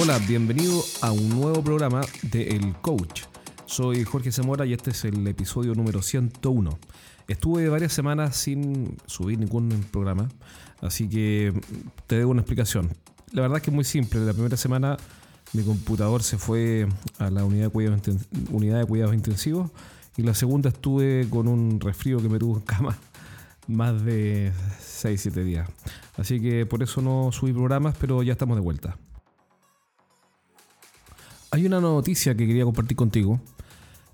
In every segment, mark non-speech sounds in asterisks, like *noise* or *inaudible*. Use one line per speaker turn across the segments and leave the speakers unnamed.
Hola, bienvenido a un nuevo programa de El Coach. Soy Jorge Zamora y este es el episodio número 101. Estuve varias semanas sin subir ningún programa, así que te debo una explicación. La verdad es que es muy simple. La primera semana mi computador se fue a la unidad de cuidados, intensivos y la segunda estuve con un resfrío que me tuvo en cama más de 6-7 días. Así que por eso no subí programas, pero ya estamos de vuelta. Hay una noticia que quería compartir contigo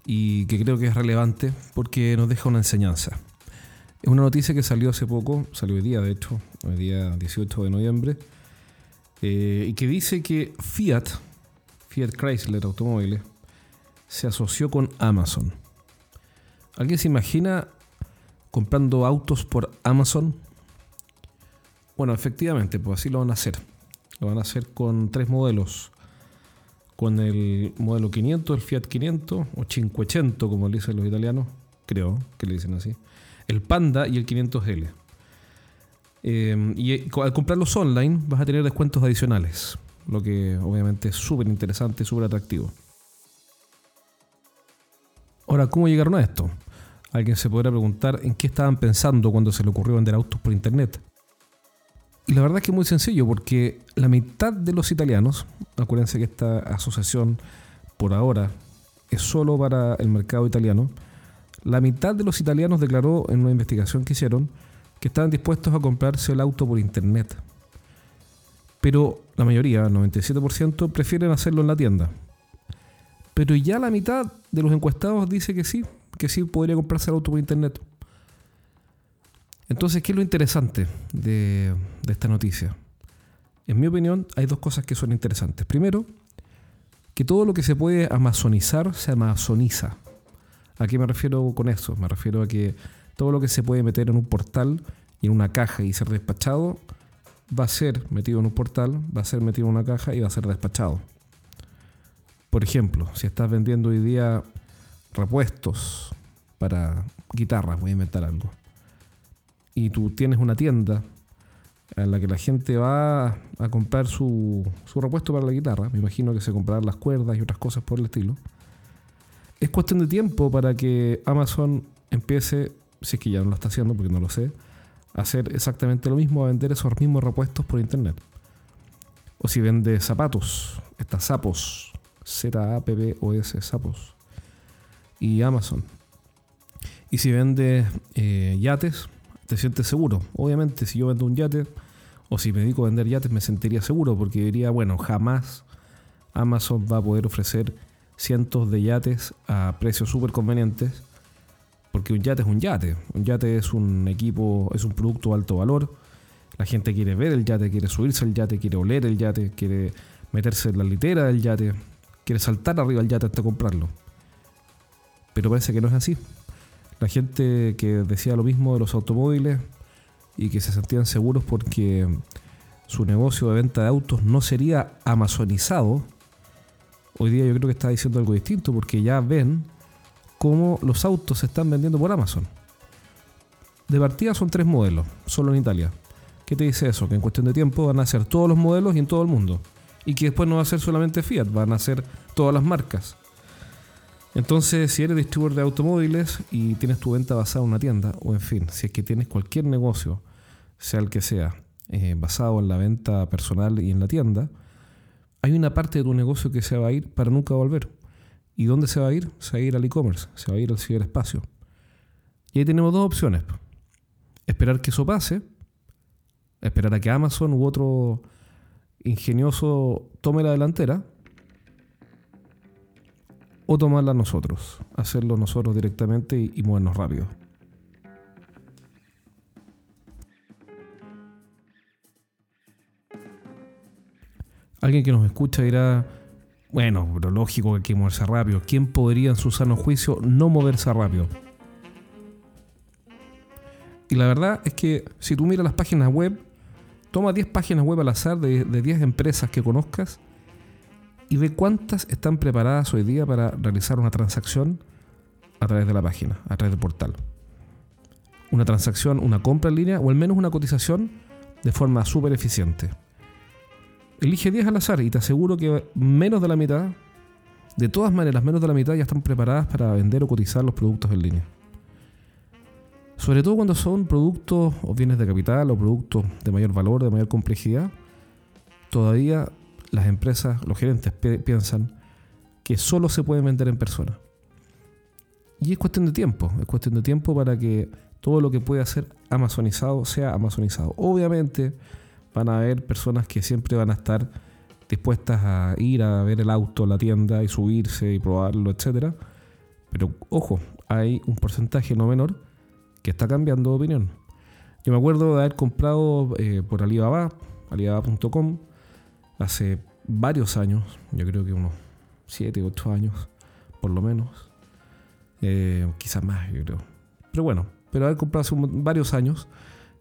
y que creo que es relevante porque nos deja una enseñanza. Es una noticia que salió hace poco, salió hoy día de hecho, hoy día 18 de noviembre, eh, y que dice que Fiat, Fiat Chrysler Automóviles, se asoció con Amazon. ¿Alguien se imagina comprando autos por Amazon? Bueno, efectivamente, pues así lo van a hacer. Lo van a hacer con tres modelos con el modelo 500, el Fiat 500 o 500 como le dicen los italianos, creo que le dicen así, el Panda y el 500L. Eh, y eh, al comprarlos online vas a tener descuentos adicionales, lo que obviamente es súper interesante, súper atractivo. Ahora, ¿cómo llegaron a esto? Alguien se podrá preguntar en qué estaban pensando cuando se le ocurrió vender autos por internet. La verdad es que es muy sencillo, porque la mitad de los italianos, acuérdense que esta asociación por ahora es solo para el mercado italiano, la mitad de los italianos declaró en una investigación que hicieron que estaban dispuestos a comprarse el auto por internet. Pero la mayoría, el 97%, prefieren hacerlo en la tienda. Pero ya la mitad de los encuestados dice que sí, que sí podría comprarse el auto por internet. Entonces, ¿qué es lo interesante de, esta noticia? En mi opinión, hay dos cosas que son interesantes. Primero, que todo lo que se puede amazonizar se amazoniza. ¿A qué me refiero con eso? Me refiero a que todo lo que se puede meter en un portal y en una caja y ser despachado, va a ser metido en un portal, va a ser metido en una caja y va a ser despachado. Por ejemplo, si estás vendiendo hoy día repuestos para guitarras, voy a inventar algo y tú tienes una tienda en la que la gente va a comprar su, su repuesto para la guitarra, me imagino que se comprarán las cuerdas y otras cosas por el estilo, es cuestión de tiempo para que Amazon empiece, si es que ya no lo está haciendo porque no lo sé, a hacer exactamente lo mismo, a vender esos mismos repuestos por internet. O si vende zapatos, estas sapos, Z-A-P-P-O-S, sapos, y Amazon. Y si vende eh, yates, te sientes seguro. Obviamente, si yo vendo un yate o si me dedico a vender yates, me sentiría seguro porque diría, bueno, jamás Amazon va a poder ofrecer cientos de yates a precios súper convenientes porque un yate es un yate. Un yate es un equipo, es un producto de alto valor. La gente quiere ver el yate, quiere subirse al yate, quiere oler el yate, quiere meterse en la litera del yate, quiere saltar arriba del yate hasta comprarlo. Pero parece que no es así la gente que decía lo mismo de los automóviles y que se sentían seguros porque su negocio de venta de autos no sería amazonizado, hoy día yo creo que está diciendo algo distinto porque ya ven cómo los autos se están vendiendo por Amazon. De partida son tres modelos, solo en Italia. ¿Qué te dice eso? Que en cuestión de tiempo van a ser todos los modelos y en todo el mundo. Y que después no va a ser solamente Fiat, van a ser todas las marcas. Entonces, si eres distribuidor de automóviles y tienes tu venta basada en una tienda, o en fin, si es que tienes cualquier negocio, sea el que sea, eh, basado en la venta personal y en la tienda, hay una parte de tu negocio que se va a ir para nunca volver. ¿Y dónde se va a ir? Se va a ir al e-commerce, se va a ir al ciberespacio. Y ahí tenemos dos opciones. Esperar que eso pase, esperar a que Amazon u otro ingenioso tome la delantera, o tomarla nosotros, hacerlo nosotros directamente y, movernos rápido. Alguien que nos escucha dirá, bueno, pero lógico que hay que moverse rápido. ¿Quién podría en su sano juicio no moverse rápido? Y la verdad es que si tú miras las páginas web, toma 10 páginas web al azar de, de 10 empresas que conozcas y ve cuántas están preparadas hoy día para realizar una transacción a través de la página, a través del portal. Una transacción, una compra en línea o al menos una cotización de forma súper eficiente. Elige 10 al azar y te aseguro que menos de la mitad, de todas maneras, menos de la mitad ya están preparadas para vender o cotizar los productos en línea. Sobre todo cuando son productos o bienes de capital o productos de mayor valor, de mayor complejidad, todavía las empresas, los gerentes piensan que solo se pueden vender en persona. Y es cuestión de tiempo, es cuestión de tiempo para que todo lo que pueda ser amazonizado sea amazonizado. Obviamente van a haber personas que siempre van a estar dispuestas a ir a ver el auto, la tienda y subirse y probarlo, etc. Pero ojo, hay un porcentaje no menor que está cambiando de opinión. Yo me acuerdo de haber comprado eh, por Alibaba, alibaba.com, hace varios años, yo creo que unos 7, 8 años, por lo menos. Eh, quizás más, yo creo. Pero bueno, pero haber comprado hace varios años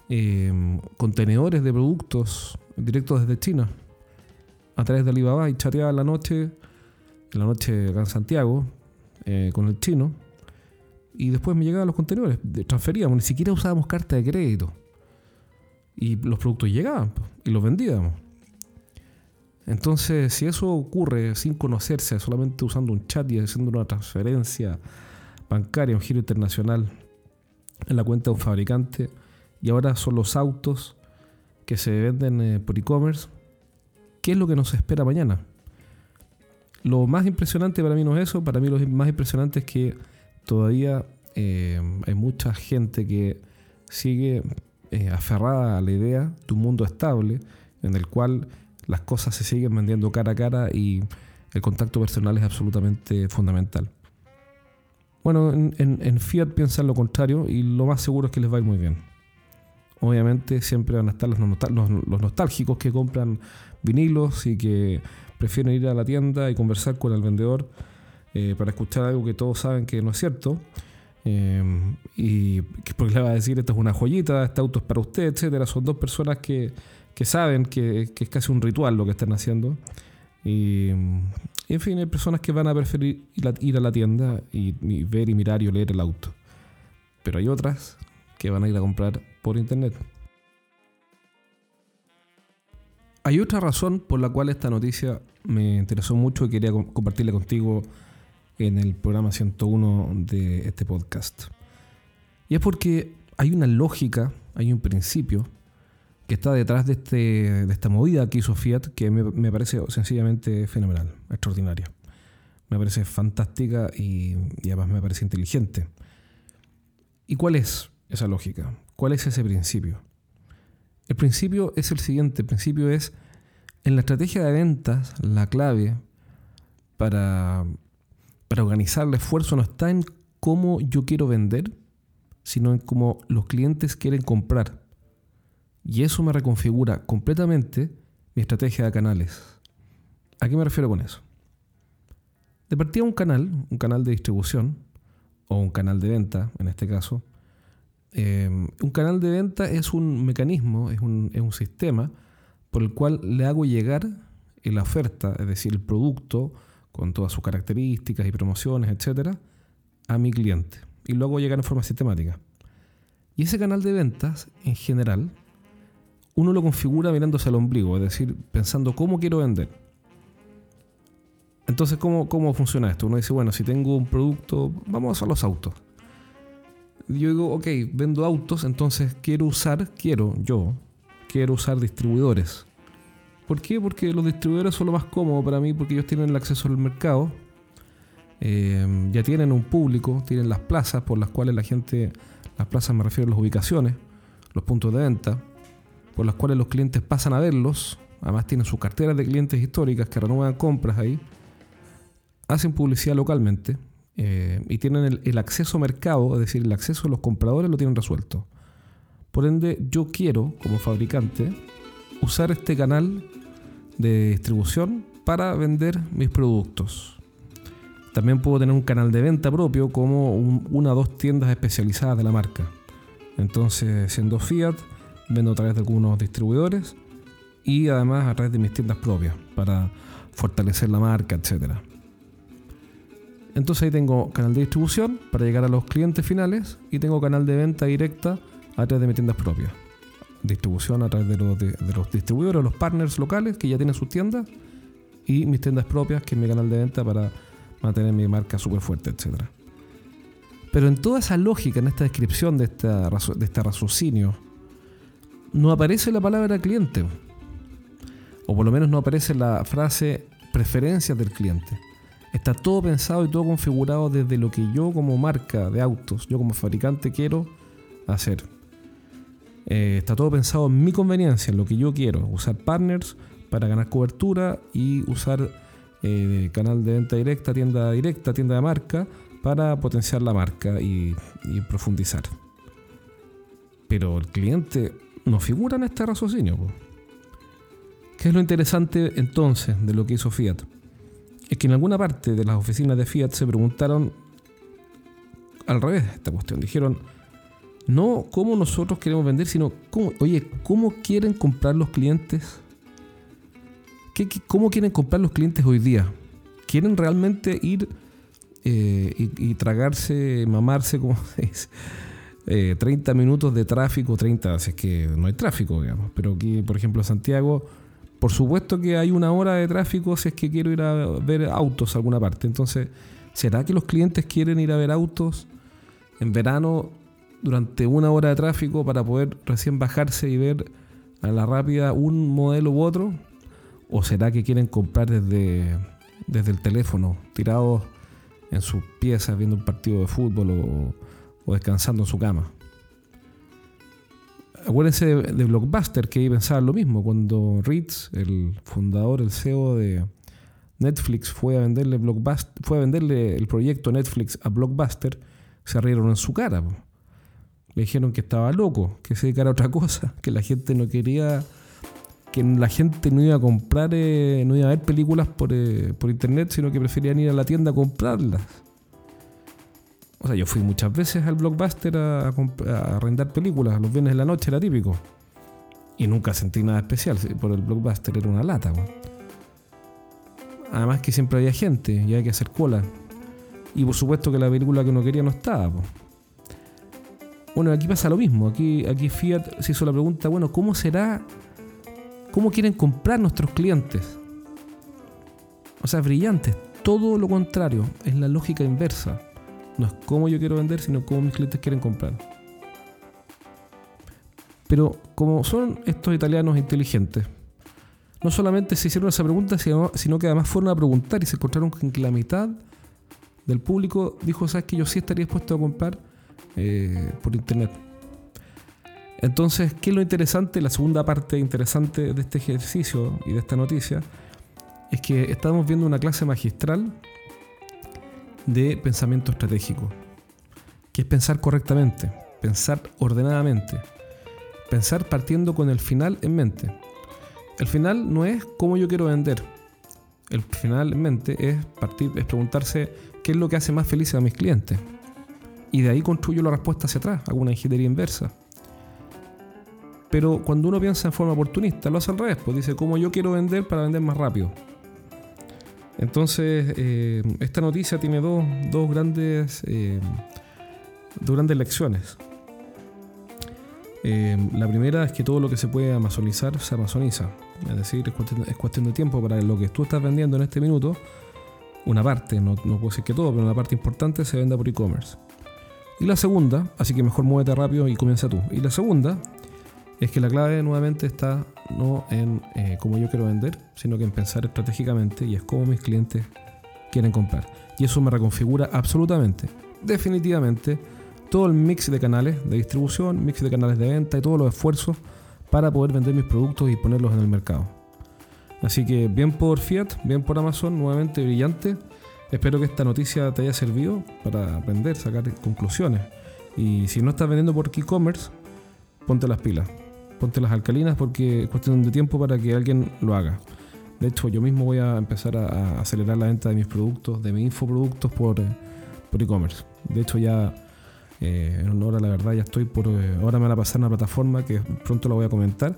eh, contenedores de productos directos desde China a través de Alibaba y chateaba en la noche, en la noche acá en Santiago, eh, con el chino. Y después me llegaban los contenedores, transferíamos, ni siquiera usábamos carta de crédito. Y los productos llegaban y los vendíamos. Entonces, si eso ocurre sin conocerse, solamente usando un chat y haciendo una transferencia bancaria, un giro internacional en la cuenta de un fabricante, y ahora son los autos que se venden eh, por e-commerce, ¿qué es lo que nos espera mañana? Lo más impresionante para mí no es eso, para mí lo más impresionante es que todavía eh, hay mucha gente que sigue eh, aferrada a la idea de un mundo estable en el cual las cosas se siguen vendiendo cara a cara y el contacto personal es absolutamente fundamental. Bueno, en, Fiat piensan lo contrario y lo más seguro es que les va a ir muy bien. Obviamente siempre van a estar los, nostálgicos que compran vinilos y que prefieren ir a la tienda y conversar con el vendedor eh, para escuchar algo que todos saben que no es cierto. Eh, y porque le va a decir esto es una joyita, este auto es para usted, etcétera. Son dos personas que, que saben que, es casi un ritual lo que están haciendo. Y, en fin, hay personas que van a preferir ir a, la tienda y, ver y mirar y leer el auto. Pero hay otras que van a ir a comprar por internet. Hay otra razón por la cual esta noticia me interesó mucho y quería compartirla contigo en el programa 101 de este podcast. Y es porque hay una lógica, hay un principio que está detrás de, este, de esta movida que hizo Fiat que me, parece sencillamente fenomenal, extraordinaria. Me parece fantástica y, y además me parece inteligente. ¿Y cuál es esa lógica? ¿Cuál es ese principio? El principio es el siguiente, el principio es, en la estrategia de ventas, la clave para, para organizar el esfuerzo no está en cómo yo quiero vender, sino en cómo los clientes quieren comprar. Y eso me reconfigura completamente mi estrategia de canales. ¿A qué me refiero con eso? De partida un canal, un canal de distribución, o un canal de venta, en este caso, eh, un canal de venta es un mecanismo, es un, es un, sistema por el cual le hago llegar la oferta, es decir, el producto con todas sus características y promociones, etcétera, a mi cliente. Y lo hago llegar en forma sistemática. Y ese canal de ventas, en general, uno lo configura mirándose al ombligo, es decir, pensando cómo quiero vender. Entonces, ¿cómo, ¿cómo funciona esto? Uno dice, bueno, si tengo un producto, vamos a los autos. Yo digo, ok, vendo autos, entonces quiero usar, quiero, yo, quiero usar distribuidores. ¿Por qué? Porque los distribuidores son lo más cómodo para mí, porque ellos tienen el acceso al mercado, eh, ya tienen un público, tienen las plazas por las cuales la gente, las plazas me refiero a las ubicaciones, los puntos de venta, por las cuales los clientes pasan a verlos, además tienen sus carteras de clientes históricas que renuevan compras ahí, hacen publicidad localmente eh, y tienen el, acceso a mercado, es decir, el acceso a los compradores lo tienen resuelto. Por ende, yo quiero, como fabricante, usar este canal de distribución para vender mis productos. También puedo tener un canal de venta propio como una o dos tiendas especializadas de la marca. Entonces, siendo Fiat, vendo a través de algunos distribuidores y además a través de mis tiendas propias para fortalecer la marca, etc. Entonces ahí tengo canal de distribución para llegar a los clientes finales y tengo canal de venta directa a través de mis tiendas propias. distribución a través de los, de, los distribuidores, los partners locales que ya tienen sus tiendas y mis tiendas propias, que es mi canal de venta para mantener mi marca súper fuerte, etc. Pero en toda esa lógica, en esta descripción de, esta, de este raciocinio, no aparece la palabra cliente. O por lo menos no aparece la frase preferencias del cliente. Está todo pensado y todo configurado desde lo que yo como marca de autos, yo como fabricante quiero hacer. Eh, está todo pensado en mi conveniencia, en lo que yo quiero. Usar partners para ganar cobertura y usar eh, canal de venta directa, tienda directa, tienda de marca para potenciar la marca y, profundizar. Pero el cliente no figura en este raciocinio. ¿Qué es lo interesante entonces de lo que hizo Fiat? Es que en alguna parte de las oficinas de Fiat se preguntaron al revés esta cuestión. Dijeron, no cómo nosotros queremos vender, sino cómo, oye, ¿cómo quieren comprar los clientes? ¿Qué, cómo quieren comprar los clientes hoy día? ¿Quieren realmente ir eh, y, tragarse, mamarse, como *laughs* se dice? 30 eh, minutos de tráfico, 30, si es que no hay tráfico, digamos. Pero aquí, por ejemplo, Santiago, por supuesto que hay una hora de tráfico si es que quiero ir a ver autos a alguna parte. Entonces, ¿será que los clientes quieren ir a ver autos en verano durante una hora de tráfico para poder recién bajarse y ver a la rápida un modelo u otro? ¿O será que quieren comprar desde, desde el teléfono, tirados en sus piezas viendo un partido de fútbol o, o descansando en su cama? acuérdense de, Blockbuster, que pensaba lo mismo. Cuando Ritz, el fundador, el CEO de Netflix, fue a venderle Blockbuster, fue a venderle el proyecto Netflix a Blockbuster, se rieron en su cara. Le dijeron que estaba loco, que se dedicara a otra cosa, que la gente no quería, que la gente no iba a comprar, eh, no iba a ver películas por, eh, por internet, sino que preferían ir a la tienda a comprarlas. O sea, yo fui muchas veces al blockbuster a, arrendar películas, los viernes de la noche era típico. Y nunca sentí nada especial, por el blockbuster era una lata. Además que siempre había gente y había que hacer cola. Y por supuesto que la película que uno quería no estaba. Bueno, aquí pasa lo mismo. Aquí, aquí Fiat se hizo la pregunta, bueno, ¿cómo será? ¿Cómo quieren comprar nuestros clientes? O sea, brillante. Todo lo contrario, es la lógica inversa. No es cómo yo quiero vender, sino cómo mis clientes quieren comprar. Pero como son estos italianos inteligentes, no solamente se hicieron esa pregunta, sino, que además fueron a preguntar y se encontraron con que la mitad del público dijo, sabes que yo sí estaría dispuesto a comprar eh, por internet. Entonces, ¿qué es lo interesante? La segunda parte interesante de este ejercicio y de esta noticia es que estamos viendo una clase magistral de pensamiento estratégico, que es pensar correctamente, pensar ordenadamente, pensar partiendo con el final en mente. El final no es cómo yo quiero vender. El final en mente es partir, es preguntarse qué es lo que hace más feliz a mis clientes. Y de ahí construyo la respuesta hacia atrás, hago una ingeniería inversa. Pero cuando uno piensa en forma oportunista, lo hace al revés, pues dice cómo yo quiero vender para vender más rápido. Entonces, eh, esta noticia tiene dos, grandes, eh, dos grandes lecciones. Eh, la primera es que todo lo que se puede amazonizar se amazoniza. Es decir, es cuestión, de tiempo para lo que tú estás vendiendo en este minuto. Una parte, no, no puedo decir que todo, pero una parte importante se venda por e-commerce. Y la segunda, así que mejor muévete rápido y comienza tú. Y la segunda es que la clave nuevamente está no en eh, cómo yo quiero vender, sino que en pensar estratégicamente y es cómo mis clientes quieren comprar. Y eso me reconfigura absolutamente, definitivamente, todo el mix de canales de distribución, mix de canales de venta y todos los esfuerzos para poder vender mis productos y ponerlos en el mercado. Así que bien por Fiat, bien por Amazon, nuevamente brillante. Espero que esta noticia te haya servido para aprender, sacar conclusiones. Y si no estás vendiendo por e-commerce, ponte las pilas ponte las alcalinas porque es cuestión de tiempo para que alguien lo haga. De hecho, yo mismo voy a empezar a, acelerar la venta de mis productos, de mis infoproductos por, eh, por e-commerce. De hecho, ya eh, en una hora, la verdad, ya estoy por. Eh, ahora me van a pasar una plataforma que pronto la voy a comentar,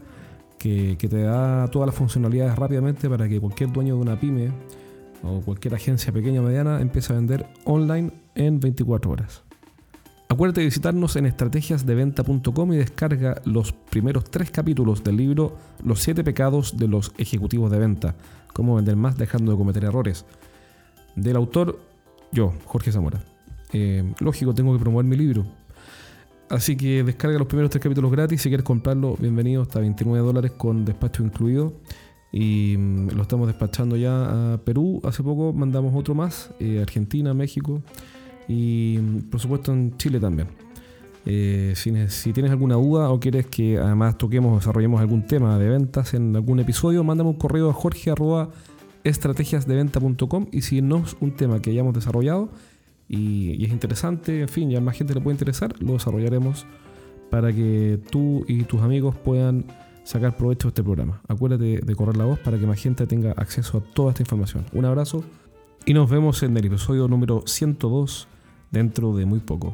que, que te da todas las funcionalidades rápidamente para que cualquier dueño de una pyme o cualquier agencia pequeña o mediana empiece a vender online en 24 horas. Acuérdate de visitarnos en estrategiasdeventa.com y descarga los primeros tres capítulos del libro Los siete pecados de los ejecutivos de venta, cómo vender más dejando de cometer errores. Del autor, yo, Jorge Zamora. Eh, lógico, tengo que promover mi libro. Así que descarga los primeros tres capítulos gratis. Si quieres comprarlo, bienvenido. Hasta 29 dólares con despacho incluido. Y mm, lo estamos despachando ya a Perú. Hace poco mandamos otro más. Eh, Argentina, México. Y por supuesto en Chile también. Eh, si, tienes alguna duda o quieres que además toquemos o desarrollemos algún tema de ventas en algún episodio, mándame un correo a jorge estrategiasdeventa.com y si no es un tema que hayamos desarrollado y, es interesante, en fin, ya más gente le puede interesar, lo desarrollaremos para que tú y tus amigos puedan sacar provecho de este programa. Acuérdate de correr la voz para que más gente tenga acceso a toda esta información. Un abrazo y nos vemos en el episodio número 102 dentro de muy poco.